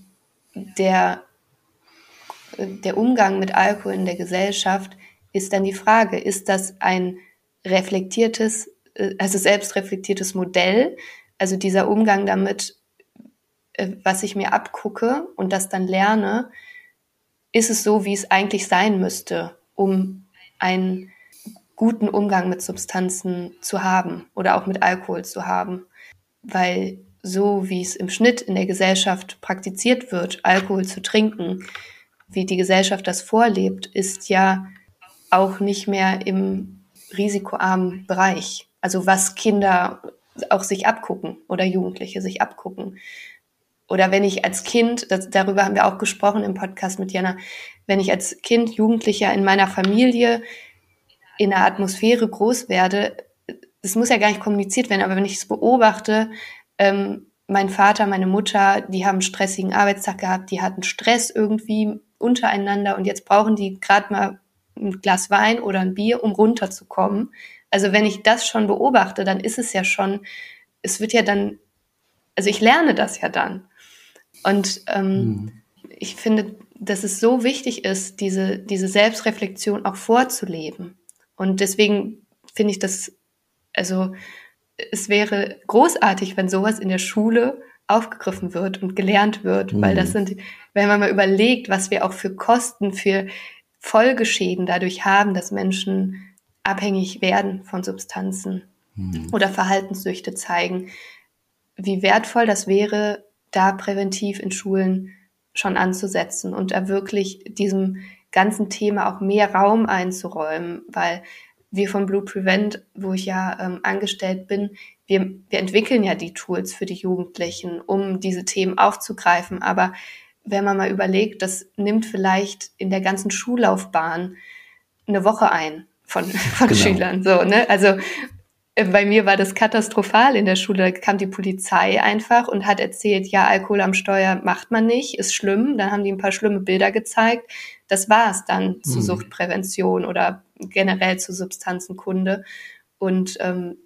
der, der Umgang mit Alkohol in der Gesellschaft ist dann die Frage, ist das ein reflektiertes, äh, also selbstreflektiertes Modell, also dieser Umgang damit, äh, was ich mir abgucke und das dann lerne, ist es so, wie es eigentlich sein müsste, um einen guten Umgang mit Substanzen zu haben oder auch mit Alkohol zu haben. Weil so, wie es im Schnitt in der Gesellschaft praktiziert wird, Alkohol zu trinken, wie die Gesellschaft das vorlebt, ist ja auch nicht mehr im risikoarmen Bereich. Also was Kinder auch sich abgucken oder Jugendliche sich abgucken. Oder wenn ich als Kind, das, darüber haben wir auch gesprochen im Podcast mit Jana, wenn ich als Kind, Jugendlicher in meiner Familie in einer Atmosphäre groß werde, das muss ja gar nicht kommuniziert werden, aber wenn ich es beobachte, ähm, mein Vater, meine Mutter, die haben einen stressigen Arbeitstag gehabt, die hatten Stress irgendwie untereinander und jetzt brauchen die gerade mal ein Glas Wein oder ein Bier, um runterzukommen. Also wenn ich das schon beobachte, dann ist es ja schon, es wird ja dann, also ich lerne das ja dann. Und ähm, mhm. ich finde, dass es so wichtig ist, diese, diese Selbstreflexion auch vorzuleben. Und deswegen finde ich das, also es wäre großartig, wenn sowas in der Schule aufgegriffen wird und gelernt wird, mhm. weil das sind, wenn man mal überlegt, was wir auch für Kosten, für Folgeschäden dadurch haben, dass Menschen abhängig werden von Substanzen mhm. oder Verhaltenssüchte zeigen, wie wertvoll das wäre, da präventiv in Schulen schon anzusetzen und da wirklich diesem ganzen Thema auch mehr Raum einzuräumen, weil wir von Blue Prevent, wo ich ja ähm, angestellt bin, wir, wir entwickeln ja die Tools für die Jugendlichen, um diese Themen aufzugreifen. Aber wenn man mal überlegt, das nimmt vielleicht in der ganzen Schullaufbahn eine Woche ein von, *laughs* von genau. Schülern. So, ne? Also äh, bei mir war das katastrophal in der Schule. Da kam die Polizei einfach und hat erzählt, ja, Alkohol am Steuer macht man nicht, ist schlimm. Dann haben die ein paar schlimme Bilder gezeigt. Das war es dann zu mhm. Suchtprävention oder generell zu Substanzenkunde. Und ähm,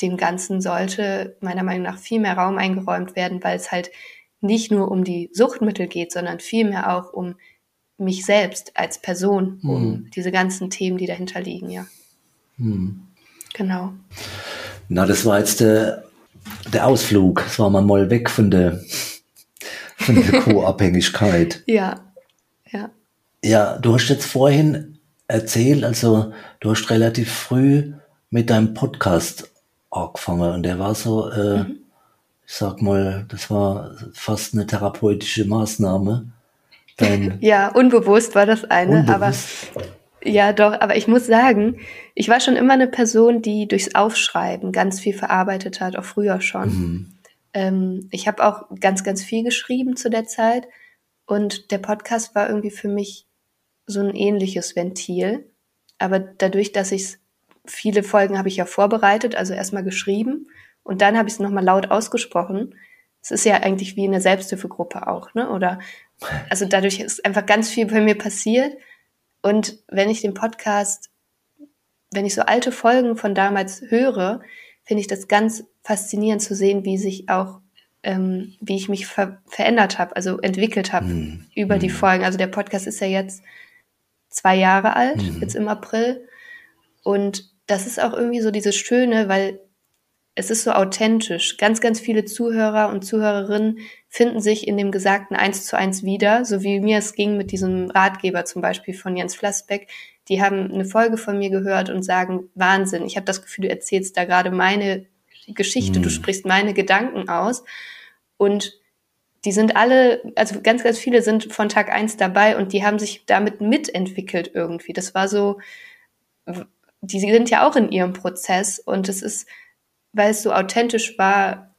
dem Ganzen sollte meiner Meinung nach viel mehr Raum eingeräumt werden, weil es halt nicht nur um die Suchtmittel geht, sondern vielmehr auch um mich selbst als Person, um mhm. diese ganzen Themen, die dahinter liegen, ja. Mhm. Genau. Na, das war jetzt der, der Ausflug. Das war mal weg von der, von der *laughs* Co-Abhängigkeit. ja, ja. Ja, du hast jetzt vorhin erzählt, also du hast relativ früh mit deinem Podcast angefangen und der war so, äh, mhm. Ich sag mal, das war fast eine therapeutische Maßnahme. Dein *laughs* ja, unbewusst war das eine, unbewusst. aber ja, doch, aber ich muss sagen, ich war schon immer eine Person, die durchs Aufschreiben ganz viel verarbeitet hat, auch früher schon. Mhm. Ähm, ich habe auch ganz, ganz viel geschrieben zu der Zeit und der Podcast war irgendwie für mich so ein ähnliches Ventil. Aber dadurch, dass ich viele Folgen habe ich ja vorbereitet, also erstmal geschrieben und dann habe ich es nochmal laut ausgesprochen. Es ist ja eigentlich wie in der Selbsthilfegruppe auch, ne? Oder also dadurch ist einfach ganz viel bei mir passiert und wenn ich den Podcast, wenn ich so alte Folgen von damals höre, finde ich das ganz faszinierend zu sehen, wie sich auch, ähm, wie ich mich ver verändert habe, also entwickelt habe mhm. über die hm. Folgen. Also der Podcast ist ja jetzt zwei Jahre alt, mhm. jetzt im April. Und das ist auch irgendwie so dieses Schöne, weil es ist so authentisch. Ganz, ganz viele Zuhörer und Zuhörerinnen finden sich in dem Gesagten eins zu eins wieder, so wie mir es ging mit diesem Ratgeber zum Beispiel von Jens Flassbeck. Die haben eine Folge von mir gehört und sagen, Wahnsinn, ich habe das Gefühl, du erzählst da gerade meine Geschichte, mhm. du sprichst meine Gedanken aus. Und die sind alle, also ganz, ganz viele sind von Tag eins dabei und die haben sich damit mitentwickelt irgendwie. Das war so, die sind ja auch in ihrem Prozess und es ist weil es so authentisch war,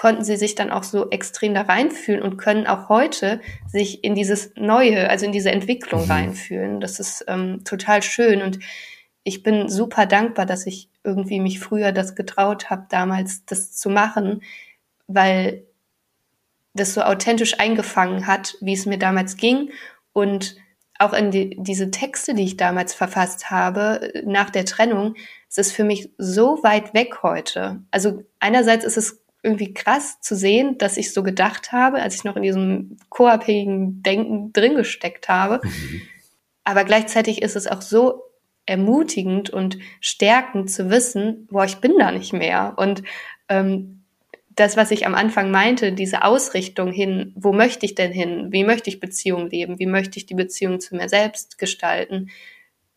konnten sie sich dann auch so extrem da reinfühlen und können auch heute sich in dieses Neue, also in diese Entwicklung mhm. reinfühlen. Das ist ähm, total schön und ich bin super dankbar, dass ich irgendwie mich früher das getraut habe, damals das zu machen, weil das so authentisch eingefangen hat, wie es mir damals ging und auch in die, diese Texte, die ich damals verfasst habe, nach der Trennung, es ist für mich so weit weg heute. Also einerseits ist es irgendwie krass zu sehen, dass ich so gedacht habe, als ich noch in diesem co-abhängigen Denken drin gesteckt habe. Mhm. Aber gleichzeitig ist es auch so ermutigend und stärkend zu wissen, boah, ich bin da nicht mehr. Und ähm, das, was ich am Anfang meinte, diese Ausrichtung hin, wo möchte ich denn hin? Wie möchte ich Beziehung leben? Wie möchte ich die Beziehung zu mir selbst gestalten?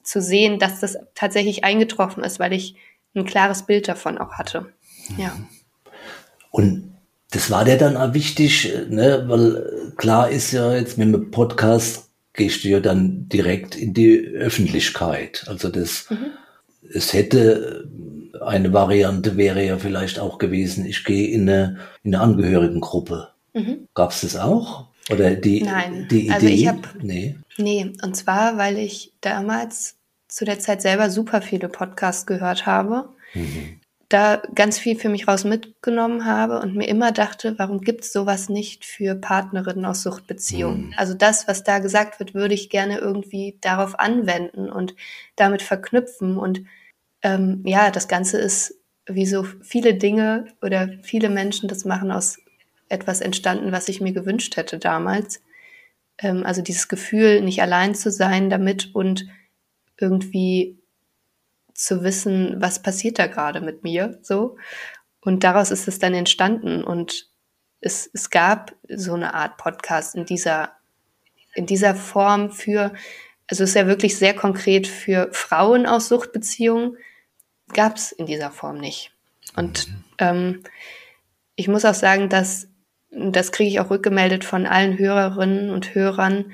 Zu sehen, dass das tatsächlich eingetroffen ist, weil ich ein klares Bild davon auch hatte. Ja. Und das war dir dann auch wichtig, ne? weil klar ist ja jetzt mit dem Podcast gehst du ja dann direkt in die Öffentlichkeit. Also das, mhm. es hätte eine Variante wäre ja vielleicht auch gewesen, ich gehe in eine, in eine Angehörigengruppe. Mhm. Gab es das auch? Oder die, Nein. die Idee? Also ich hab, nee. Nee, und zwar, weil ich damals zu der Zeit selber super viele Podcasts gehört habe, mhm. da ganz viel für mich raus mitgenommen habe und mir immer dachte, warum gibt es sowas nicht für Partnerinnen aus Suchtbeziehungen? Mhm. Also das, was da gesagt wird, würde ich gerne irgendwie darauf anwenden und damit verknüpfen und ähm, ja, das Ganze ist wie so viele Dinge oder viele Menschen das machen aus etwas entstanden, was ich mir gewünscht hätte damals. Ähm, also dieses Gefühl, nicht allein zu sein damit und irgendwie zu wissen, was passiert da gerade mit mir, so. Und daraus ist es dann entstanden und es, es gab so eine Art Podcast in dieser, in dieser Form für, also es ist ja wirklich sehr konkret für Frauen aus Suchtbeziehungen, gab es in dieser Form nicht. Und mhm. ähm, ich muss auch sagen, dass das kriege ich auch rückgemeldet von allen Hörerinnen und Hörern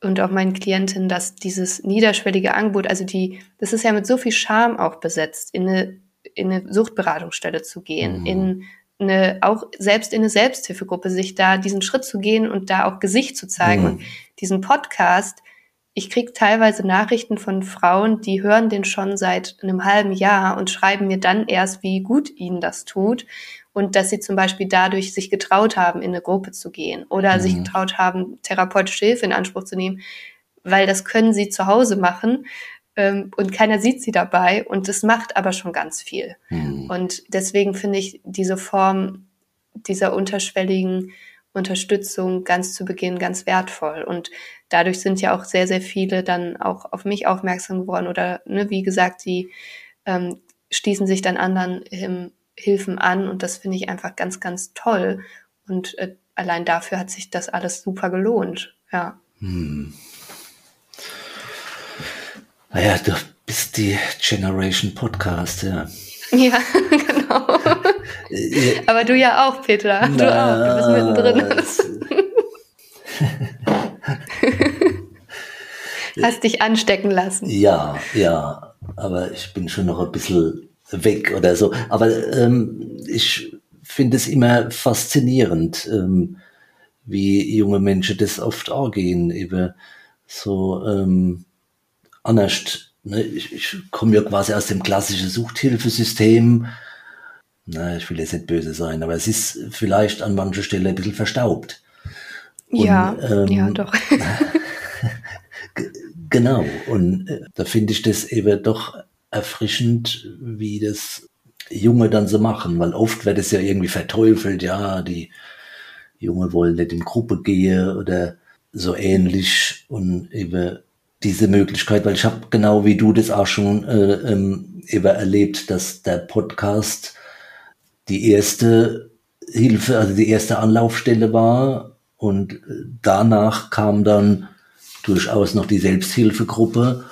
und auch meinen Klientinnen, dass dieses niederschwellige Angebot, also die, das ist ja mit so viel Charme auch besetzt, in eine, in eine Suchtberatungsstelle zu gehen, mhm. in eine, auch selbst in eine Selbsthilfegruppe, sich da diesen Schritt zu gehen und da auch Gesicht zu zeigen. Mhm. Und diesen Podcast, ich kriege teilweise Nachrichten von Frauen, die hören den schon seit einem halben Jahr und schreiben mir dann erst, wie gut ihnen das tut und dass sie zum Beispiel dadurch sich getraut haben, in eine Gruppe zu gehen oder mhm. sich getraut haben, therapeutische Hilfe in Anspruch zu nehmen, weil das können sie zu Hause machen ähm, und keiner sieht sie dabei und das macht aber schon ganz viel. Mhm. Und deswegen finde ich diese Form dieser unterschwelligen Unterstützung ganz zu Beginn ganz wertvoll. Und dadurch sind ja auch sehr, sehr viele dann auch auf mich aufmerksam geworden oder, ne, wie gesagt, die ähm, schließen sich dann anderen ähm, Hilfen an und das finde ich einfach ganz, ganz toll. Und äh, allein dafür hat sich das alles super gelohnt. Ja. Hm. Naja, du bist die Generation Podcast, ja. Ja, *laughs* genau. Aber du ja auch, Petra. Du Na, auch. Du bist mittendrin. *laughs* *laughs* Hast dich anstecken lassen. Ja, ja. Aber ich bin schon noch ein bisschen weg oder so. Aber ähm, ich finde es immer faszinierend, ähm, wie junge Menschen das oft angehen, eben so ähm, anders Ne, ich, ich komme ja quasi aus dem klassischen Suchthilfesystem. Na, ich will jetzt nicht böse sein, aber es ist vielleicht an mancher Stelle ein bisschen verstaubt. Und, ja, ähm, ja, doch. *laughs* genau. Und äh, da finde ich das eben doch erfrischend, wie das Junge dann so machen, weil oft wird es ja irgendwie verteufelt, ja, die Junge wollen nicht in Gruppe gehen oder so ähnlich und eben diese Möglichkeit, weil ich habe genau wie du das auch schon äh, ähm, eben erlebt, dass der Podcast die erste Hilfe, also die erste Anlaufstelle war und danach kam dann durchaus noch die Selbsthilfegruppe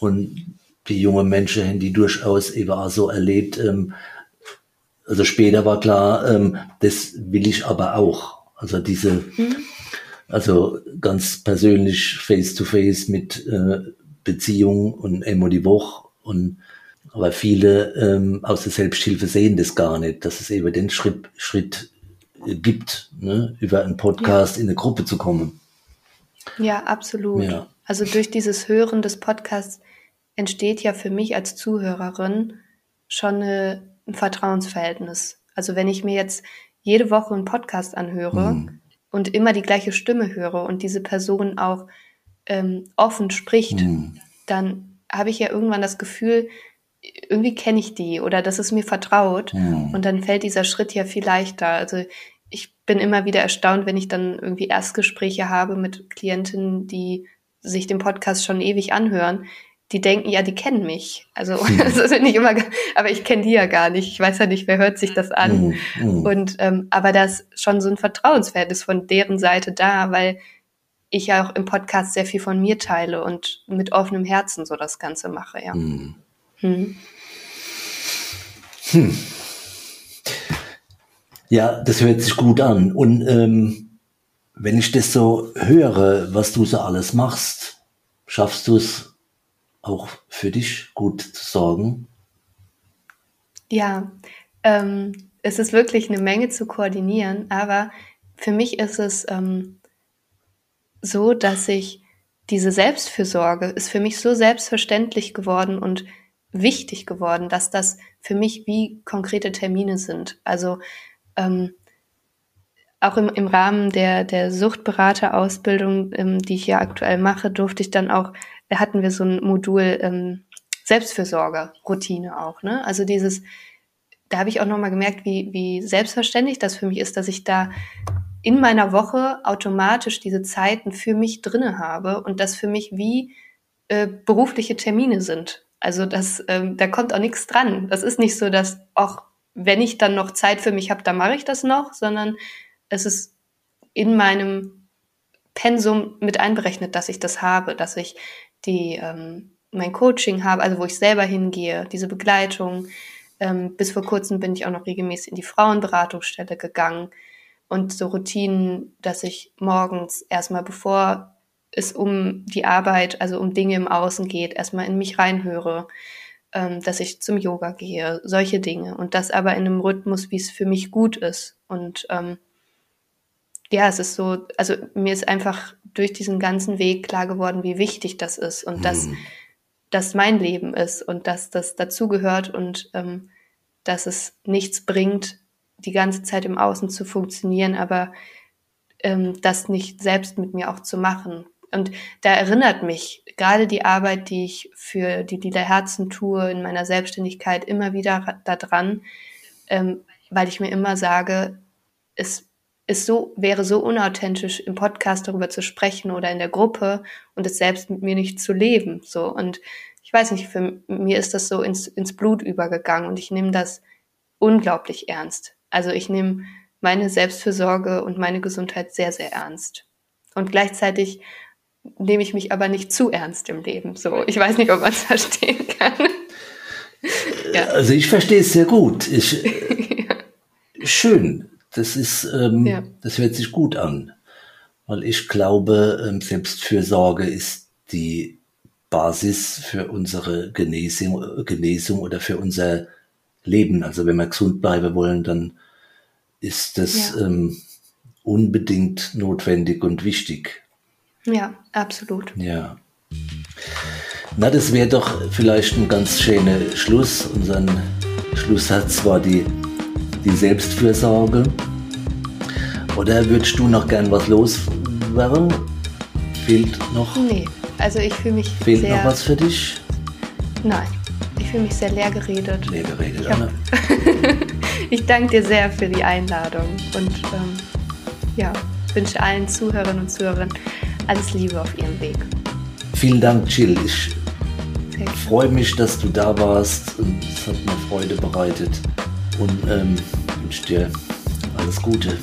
und die jungen Menschen haben die durchaus eben auch so erlebt. Ähm, also später war klar, ähm, das will ich aber auch. Also diese mhm also ganz persönlich face to face mit äh, Beziehung und immer die Woche und aber viele ähm, aus der Selbsthilfe sehen das gar nicht, dass es eben den Schritt, Schritt äh, gibt, ne, über einen Podcast ja. in eine Gruppe zu kommen. Ja, absolut. Ja. Also durch dieses Hören des Podcasts entsteht ja für mich als Zuhörerin schon eine, ein Vertrauensverhältnis. Also wenn ich mir jetzt jede Woche einen Podcast anhöre, mhm und immer die gleiche Stimme höre und diese Person auch ähm, offen spricht, mhm. dann habe ich ja irgendwann das Gefühl, irgendwie kenne ich die oder das ist mir vertraut mhm. und dann fällt dieser Schritt ja viel leichter. Also ich bin immer wieder erstaunt, wenn ich dann irgendwie Erstgespräche habe mit Klientinnen, die sich den Podcast schon ewig anhören, die denken, ja, die kennen mich. Also *laughs* *laughs* das ist nicht immer, aber ich kenne die ja gar nicht. Ich weiß ja nicht, wer hört sich das an. Mhm. Und ähm, aber da ist schon so ein Vertrauensverhältnis von deren Seite da, weil ich ja auch im Podcast sehr viel von mir teile und mit offenem Herzen so das Ganze mache, ja. Mhm. Hm. Hm. Ja, das hört sich gut an. Und ähm, wenn ich das so höre, was du so alles machst, schaffst du es auch für dich gut zu sorgen? Ja, ähm, es ist wirklich eine Menge zu koordinieren, aber für mich ist es ähm, so, dass ich diese Selbstfürsorge ist für mich so selbstverständlich geworden und wichtig geworden, dass das für mich wie konkrete Termine sind. Also ähm, auch im, im Rahmen der, der Suchtberaterausbildung, ähm, die ich ja aktuell mache, durfte ich dann auch da hatten wir so ein Modul ähm, Selbstfürsorge, Routine auch. Ne? Also dieses, da habe ich auch nochmal gemerkt, wie, wie selbstverständlich das für mich ist, dass ich da in meiner Woche automatisch diese Zeiten für mich drinne habe und das für mich wie äh, berufliche Termine sind. Also das, ähm, da kommt auch nichts dran. Das ist nicht so, dass auch wenn ich dann noch Zeit für mich habe, dann mache ich das noch, sondern es ist in meinem Pensum mit einberechnet, dass ich das habe, dass ich die ähm, mein Coaching habe, also wo ich selber hingehe, diese Begleitung. Ähm, bis vor kurzem bin ich auch noch regelmäßig in die Frauenberatungsstelle gegangen und so Routinen, dass ich morgens erstmal, bevor es um die Arbeit, also um Dinge im Außen geht, erstmal in mich reinhöre, ähm, dass ich zum Yoga gehe, solche Dinge und das aber in einem Rhythmus, wie es für mich gut ist und ähm, ja, es ist so, also mir ist einfach durch diesen ganzen Weg klar geworden, wie wichtig das ist und mhm. dass das mein Leben ist und dass das dazugehört und ähm, dass es nichts bringt, die ganze Zeit im Außen zu funktionieren, aber ähm, das nicht selbst mit mir auch zu machen. Und da erinnert mich gerade die Arbeit, die ich für die Lila Herzen tue in meiner Selbstständigkeit immer wieder daran, ähm, weil ich mir immer sage, es ist so, wäre so unauthentisch, im Podcast darüber zu sprechen oder in der Gruppe und es selbst mit mir nicht zu leben. So. Und ich weiß nicht, für mir ist das so ins, ins Blut übergegangen und ich nehme das unglaublich ernst. Also ich nehme meine Selbstfürsorge und meine Gesundheit sehr, sehr ernst. Und gleichzeitig nehme ich mich aber nicht zu ernst im Leben. So, ich weiß nicht, ob man es *laughs* verstehen kann. ja. Also ich verstehe es sehr gut. Ich, ja. *laughs* Schön. Das ist, ähm, ja. das hört sich gut an. Weil ich glaube, ähm, Selbstfürsorge ist die Basis für unsere Genesung, Genesung oder für unser Leben. Also wenn wir gesund bleiben wollen, dann ist das ähm, unbedingt notwendig und wichtig. Ja, absolut. Ja. Na, das wäre doch vielleicht ein ganz schöner Schluss. Unser Schlusssatz war die, die Selbstfürsorge. Oder würdest du noch gern was loswerden? Fehlt noch? Nee, also ich fühle mich Fehlt sehr... noch was für dich? Nein, ich fühle mich sehr leer geredet. Leer geredet, ich, *laughs* ich danke dir sehr für die Einladung und ähm, ja, wünsche allen Zuhörerinnen und Zuhörern alles Liebe auf ihrem Weg. Vielen Dank, Jill. Ich freue mich, dass du da warst und es hat mir Freude bereitet und ähm, wünsche dir alles Gute.